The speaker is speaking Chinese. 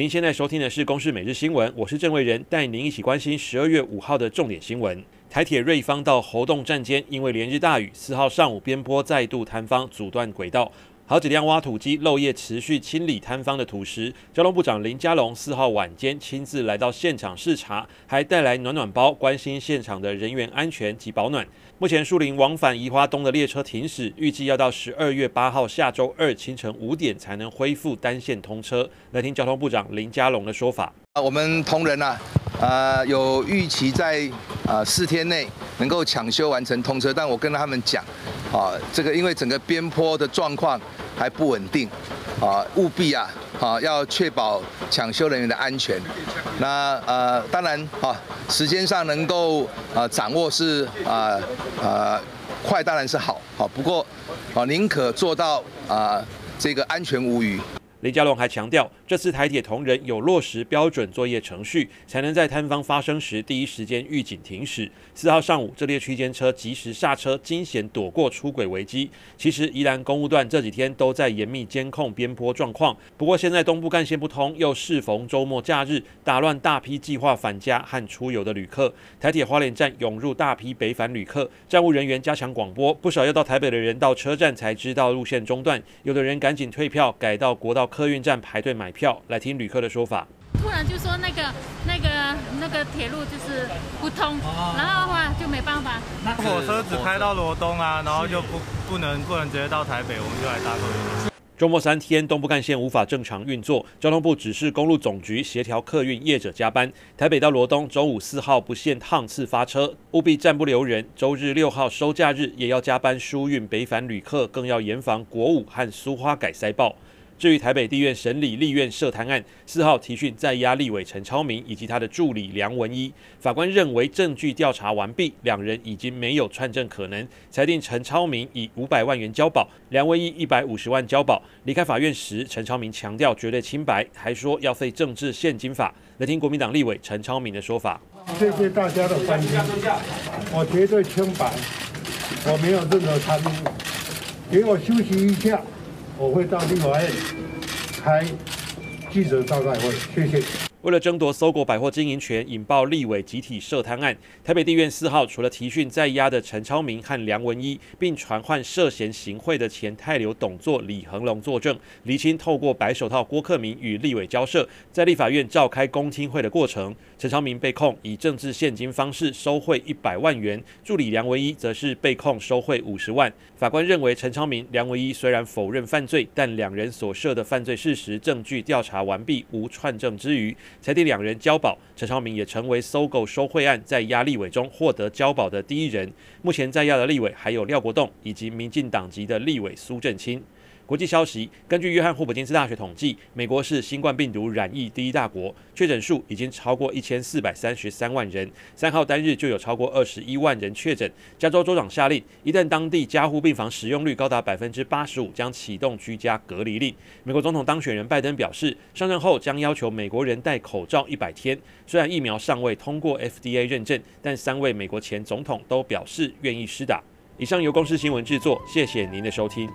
您现在收听的是《公视每日新闻》，我是郑伟仁，带您一起关心十二月五号的重点新闻。台铁瑞芳到猴洞站间，因为连日大雨，四号上午边坡再度坍方，阻断轨道。好几辆挖土机漏夜持续清理坍方的土石。交通部长林佳龙四号晚间亲自来到现场视察，还带来暖暖包，关心现场的人员安全及保暖。目前树林往返宜花东的列车停驶，预计要到十二月八号下周二清晨五点才能恢复单线通车。来听交通部长林佳龙的说法。啊，我们同仁啊，呃，有预期在呃四天内能够抢修完成通车，但我跟他们讲，啊，这个因为整个边坡的状况。还不稳定，啊，务必啊，啊，要确保抢修人员的安全。那呃，当然啊，时间上能够啊掌握是啊啊快当然是好，好不过啊宁可做到啊这个安全无虞。林佳龙还强调，这次台铁同仁有落实标准作业程序，才能在坍方发生时第一时间预警停驶。四号上午，这列区间车及时刹车，惊险躲过出轨危机。其实，宜兰公务段这几天都在严密监控边坡状况。不过，现在东部干线不通，又适逢周末假日，打乱大批计划返家和出游的旅客。台铁花莲站涌入大批北返旅客，站务人员加强广播，不少要到台北的人到车站才知道路线中断，有的人赶紧退票，改到国道客运站排队买票。来听旅客的说法。突然就说那个那个那个铁路就是不通，然后的话就没办法。那火车只开到罗东啊，然后就不不能不能直接到台北，我们就来搭客运。周末三天，东部干线无法正常运作，交通部指示公路总局协调客运业者加班。台北到罗东，周五四号不限趟次发车，务必暂不留人。周日六号收假日也要加班疏运北返旅客，更要严防国五和苏花改塞爆。至于台北地院审理立院涉贪案，四号提讯在押立委陈超明以及他的助理梁文一，法官认为证据调查完毕，两人已经没有串证可能，裁定陈超明以五百万元交保，梁文一一百五十万交保。离开法院时，陈超明强调绝对清白，还说要废政治献金法。来听国民党立委陈超明的说法：谢谢大家的关心，我绝对清白，我没有任何参与，给我休息一下。我会到立法院开记者招待会，谢谢。为了争夺搜狗百货经营权，引爆立委集体涉贪案，台北地院四号除了提讯在押的陈超明和梁文一，并传唤涉嫌行贿的前泰流董座李恒龙作证，厘清透过白手套郭克明与立委交涉，在立法院召开公听会的过程。陈超明被控以政治献金方式收贿一百万元，助理梁文一则是被控收贿五十万。法官认为，陈超明、梁文一虽然否认犯罪，但两人所涉的犯罪事实证据调查完毕，无串证之余。裁定两人交保，陈昌明也成为搜狗收贿案在押立委中获得交保的第一人。目前在押的立委还有廖国栋以及民进党籍的立委苏正清。国际消息：根据约翰霍普金斯大学统计，美国是新冠病毒染疫第一大国，确诊数已经超过一千四百三十三万人。三号单日就有超过二十一万人确诊。加州州长下令，一旦当地加护病房使用率高达百分之八十五，将启动居家隔离令。美国总统当选人拜登表示，上任后将要求美国人戴口罩一百天。虽然疫苗尚未通过 FDA 认证，但三位美国前总统都表示愿意施打。以上由公司新闻制作，谢谢您的收听。